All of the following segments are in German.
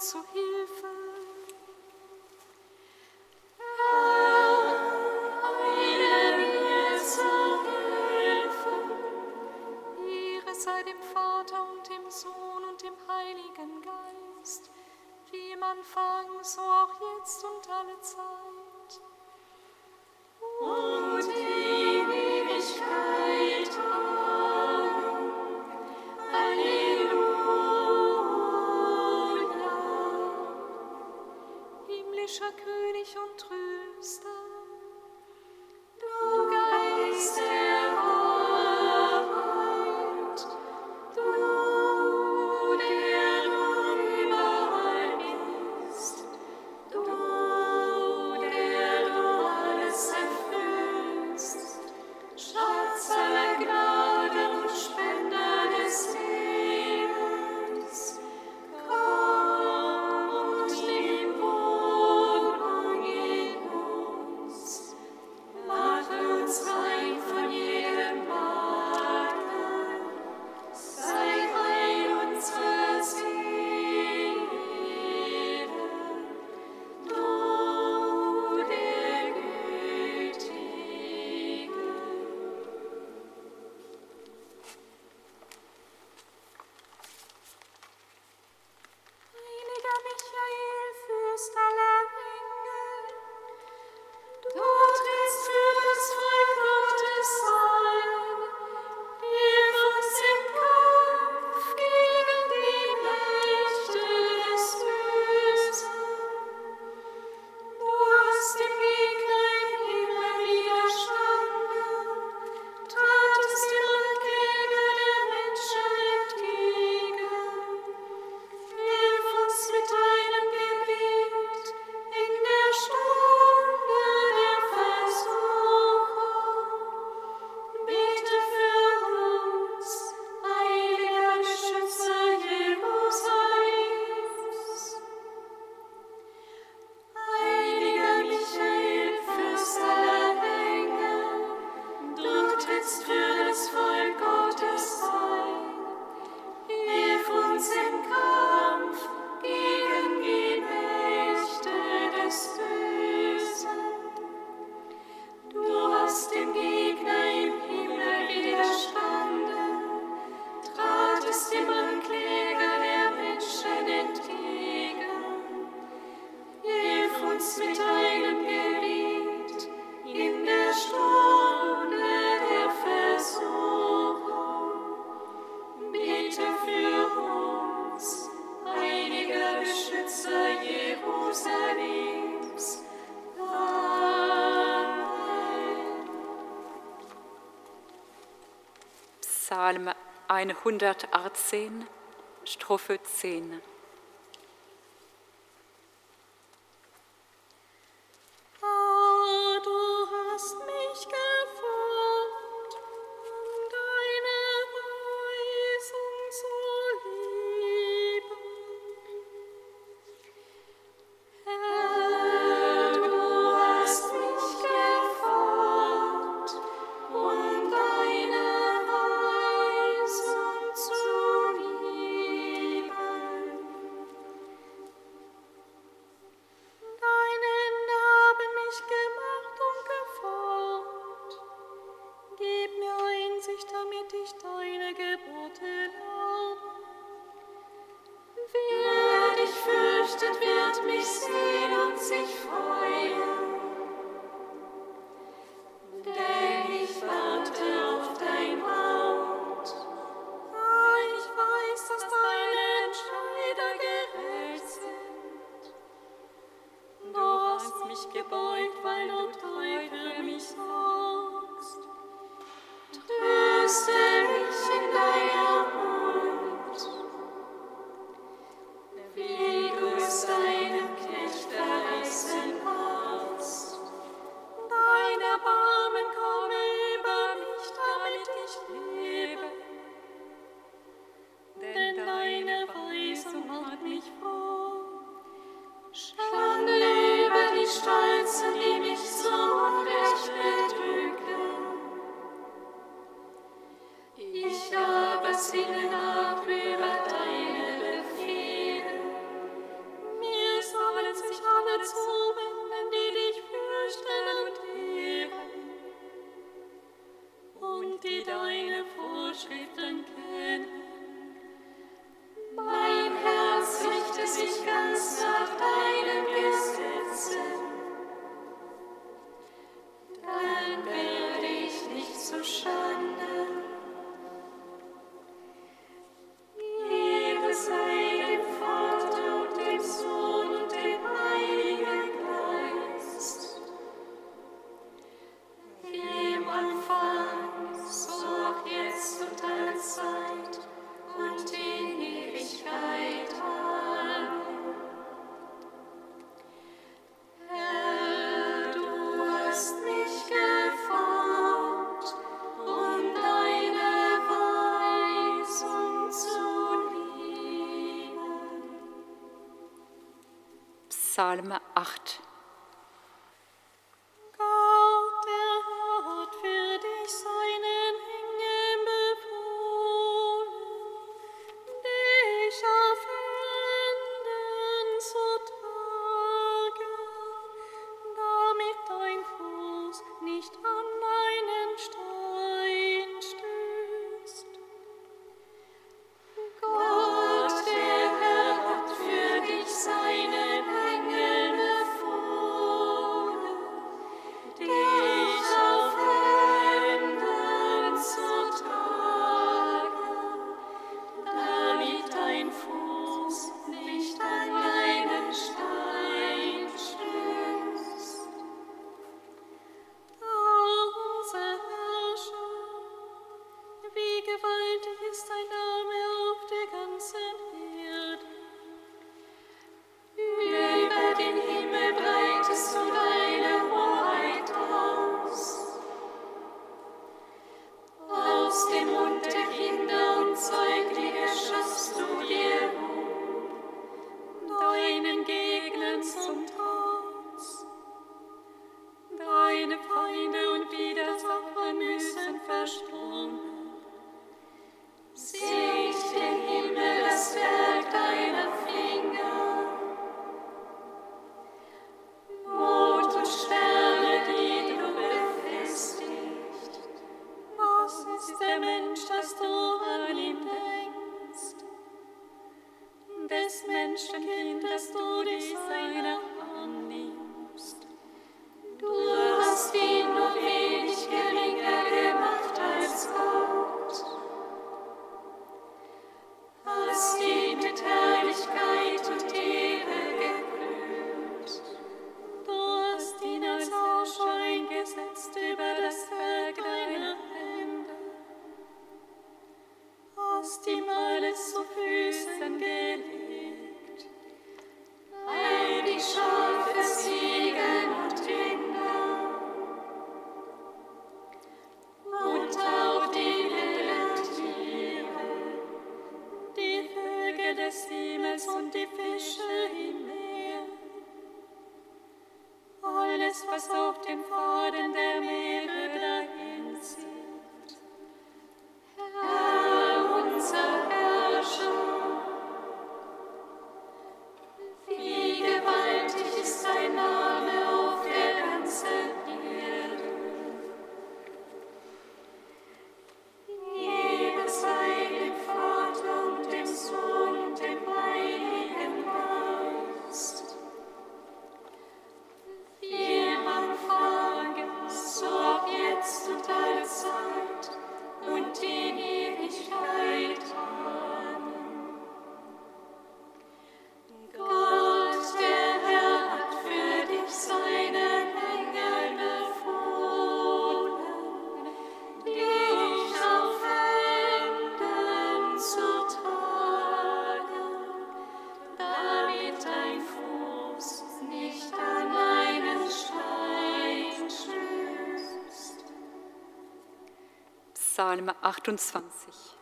zu Hilfe. 118, Strophe 10. Psalm Psalm 28.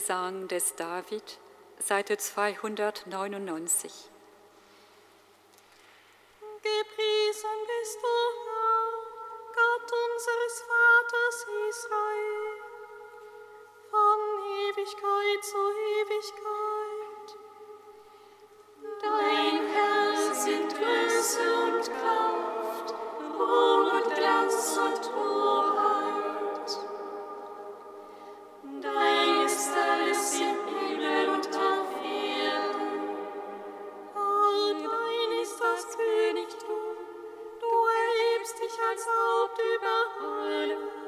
Lobgesang des David, Seite 299. Gepriesen bist du, Herr, Gott unseres Vaters Israel, von Ewigkeit zu Ewigkeit. Dein Herr sind Größe und Kraft, Ruhm und Glanz und Hoheit. Als Haupt über alles.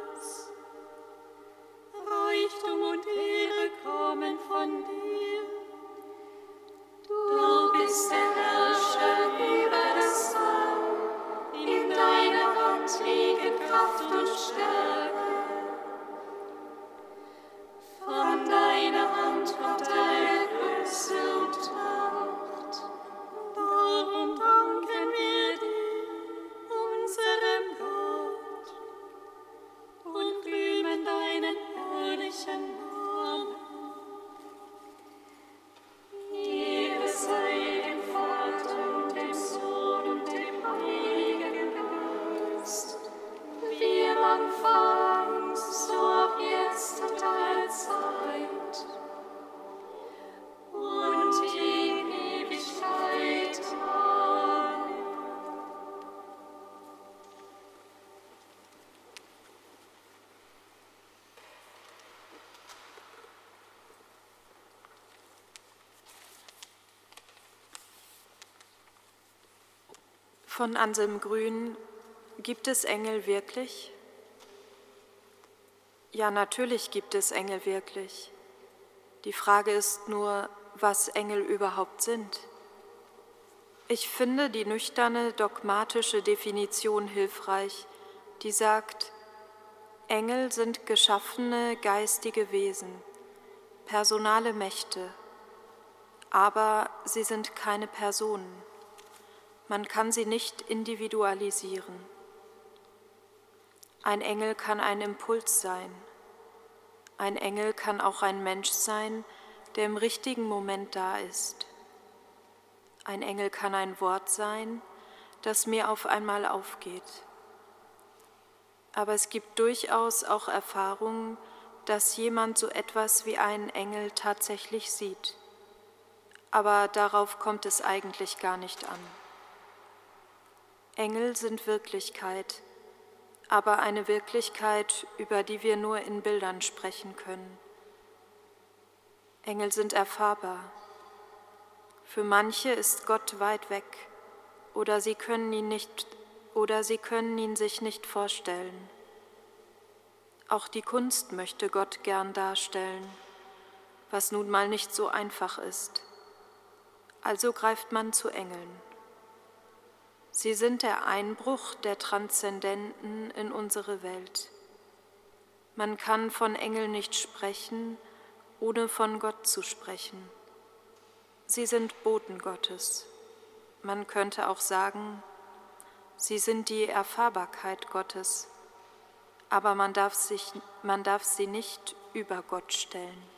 Von Anselm Grün Gibt es Engel wirklich? Ja, natürlich gibt es Engel wirklich. Die Frage ist nur, was Engel überhaupt sind. Ich finde die nüchterne dogmatische Definition hilfreich, die sagt, Engel sind geschaffene geistige Wesen, personale Mächte, aber sie sind keine Personen. Man kann sie nicht individualisieren. Ein Engel kann ein Impuls sein. Ein Engel kann auch ein Mensch sein, der im richtigen Moment da ist. Ein Engel kann ein Wort sein, das mir auf einmal aufgeht. Aber es gibt durchaus auch Erfahrungen, dass jemand so etwas wie einen Engel tatsächlich sieht. Aber darauf kommt es eigentlich gar nicht an. Engel sind Wirklichkeit, aber eine Wirklichkeit, über die wir nur in Bildern sprechen können. Engel sind erfahrbar. Für manche ist Gott weit weg oder sie können ihn nicht oder sie können ihn sich nicht vorstellen. Auch die Kunst möchte Gott gern darstellen, was nun mal nicht so einfach ist. Also greift man zu Engeln. Sie sind der Einbruch der Transzendenten in unsere Welt. Man kann von Engeln nicht sprechen, ohne von Gott zu sprechen. Sie sind Boten Gottes. Man könnte auch sagen, sie sind die Erfahrbarkeit Gottes, aber man darf, sich, man darf sie nicht über Gott stellen.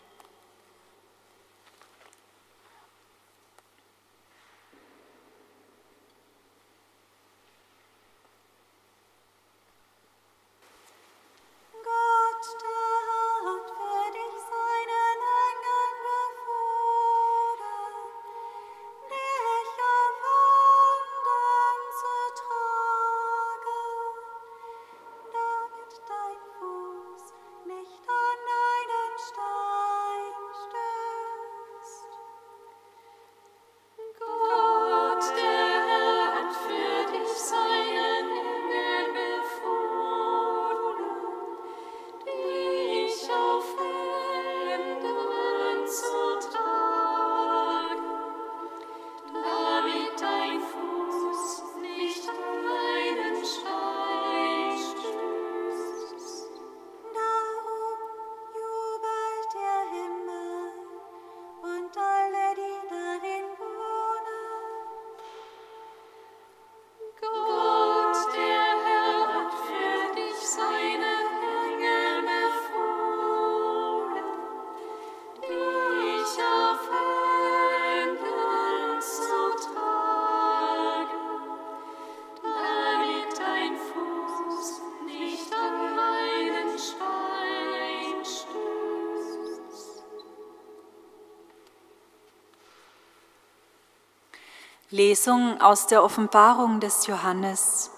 Lesung aus der Offenbarung des Johannes.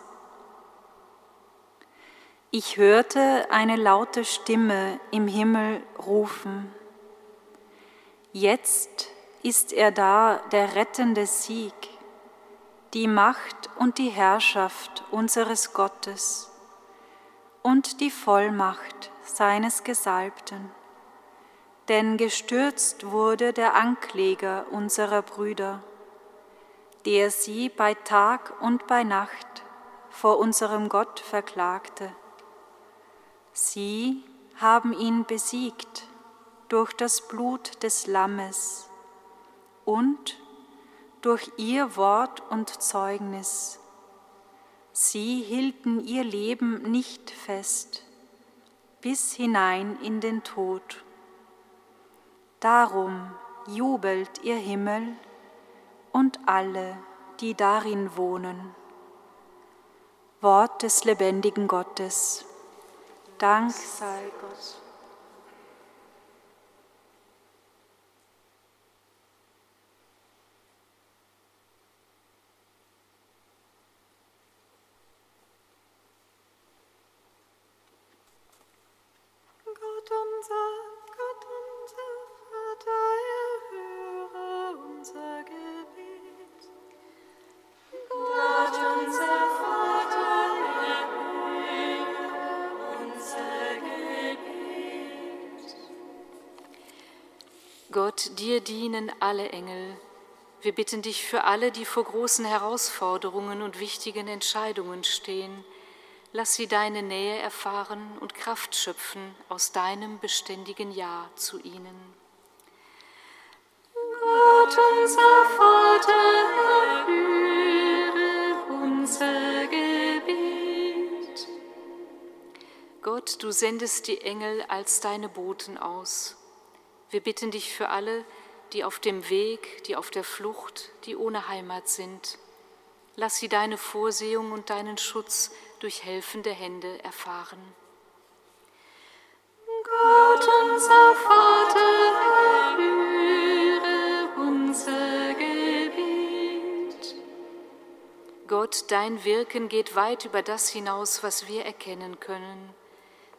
Ich hörte eine laute Stimme im Himmel rufen. Jetzt ist er da, der rettende Sieg, die Macht und die Herrschaft unseres Gottes und die Vollmacht seines Gesalbten. Denn gestürzt wurde der Ankläger unserer Brüder der sie bei Tag und bei Nacht vor unserem Gott verklagte. Sie haben ihn besiegt durch das Blut des Lammes und durch ihr Wort und Zeugnis. Sie hielten ihr Leben nicht fest bis hinein in den Tod. Darum jubelt ihr Himmel und alle, die darin wohnen. Wort des lebendigen Gottes. Dank sei Gott. Dir dienen alle Engel. Wir bitten dich für alle, die vor großen Herausforderungen und wichtigen Entscheidungen stehen. Lass sie deine Nähe erfahren und Kraft schöpfen aus deinem beständigen Ja zu ihnen. Gott unser Vater, erhöre unser Gebet. Gott, du sendest die Engel als deine Boten aus. Wir bitten dich für alle, die auf dem Weg, die auf der Flucht, die ohne Heimat sind. Lass sie deine Vorsehung und deinen Schutz durch helfende Hände erfahren. Gott unser Vater, erhöre unser Gebet. Gott, dein Wirken geht weit über das hinaus, was wir erkennen können.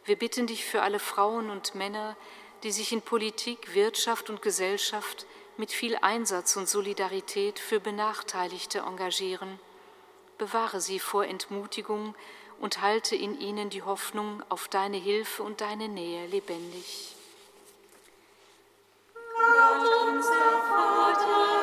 Wir bitten dich für alle Frauen und Männer, die sich in Politik, Wirtschaft und Gesellschaft mit viel Einsatz und Solidarität für Benachteiligte engagieren. Bewahre sie vor Entmutigung und halte in ihnen die Hoffnung auf deine Hilfe und deine Nähe lebendig. Gott unser Vater,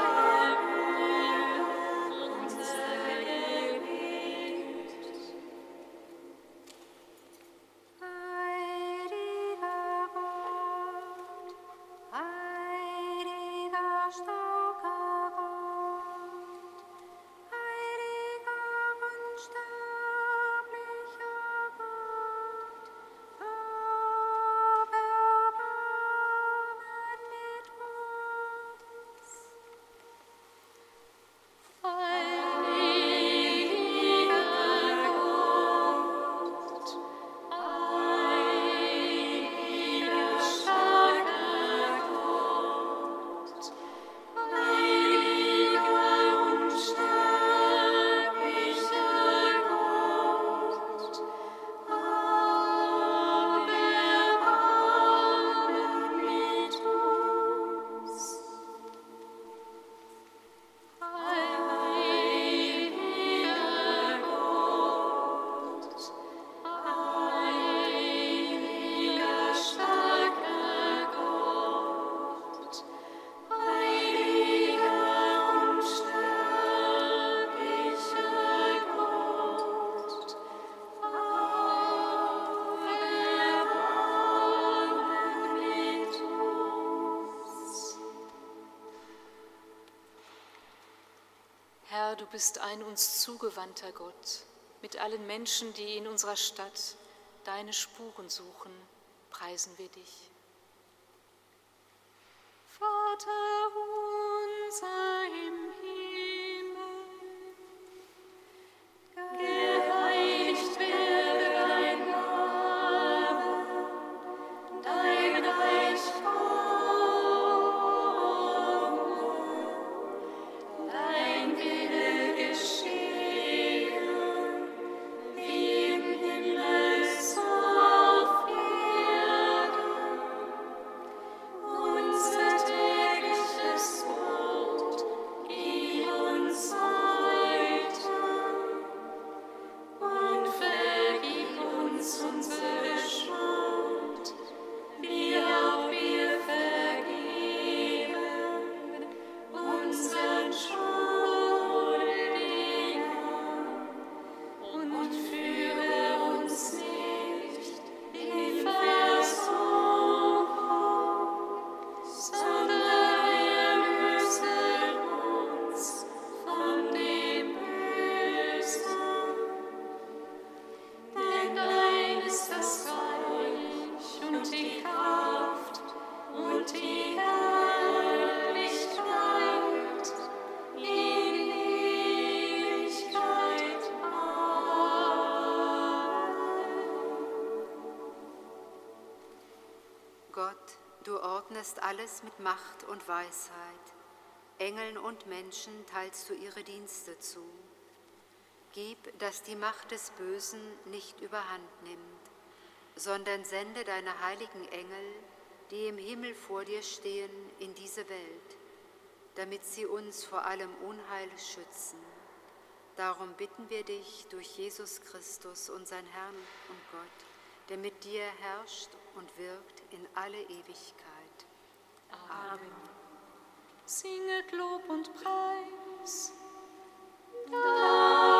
du bist ein uns zugewandter Gott. Mit allen Menschen, die in unserer Stadt deine Spuren suchen, preisen wir dich. Vater unser alles mit Macht und Weisheit. Engeln und Menschen teilst du ihre Dienste zu. Gib, dass die Macht des Bösen nicht überhand nimmt, sondern sende deine heiligen Engel, die im Himmel vor dir stehen, in diese Welt, damit sie uns vor allem Unheil schützen. Darum bitten wir dich durch Jesus Christus, unseren Herrn und Gott, der mit dir herrscht und wirkt in alle Ewigkeit. Amen. Singet Lob und Preis. Amen.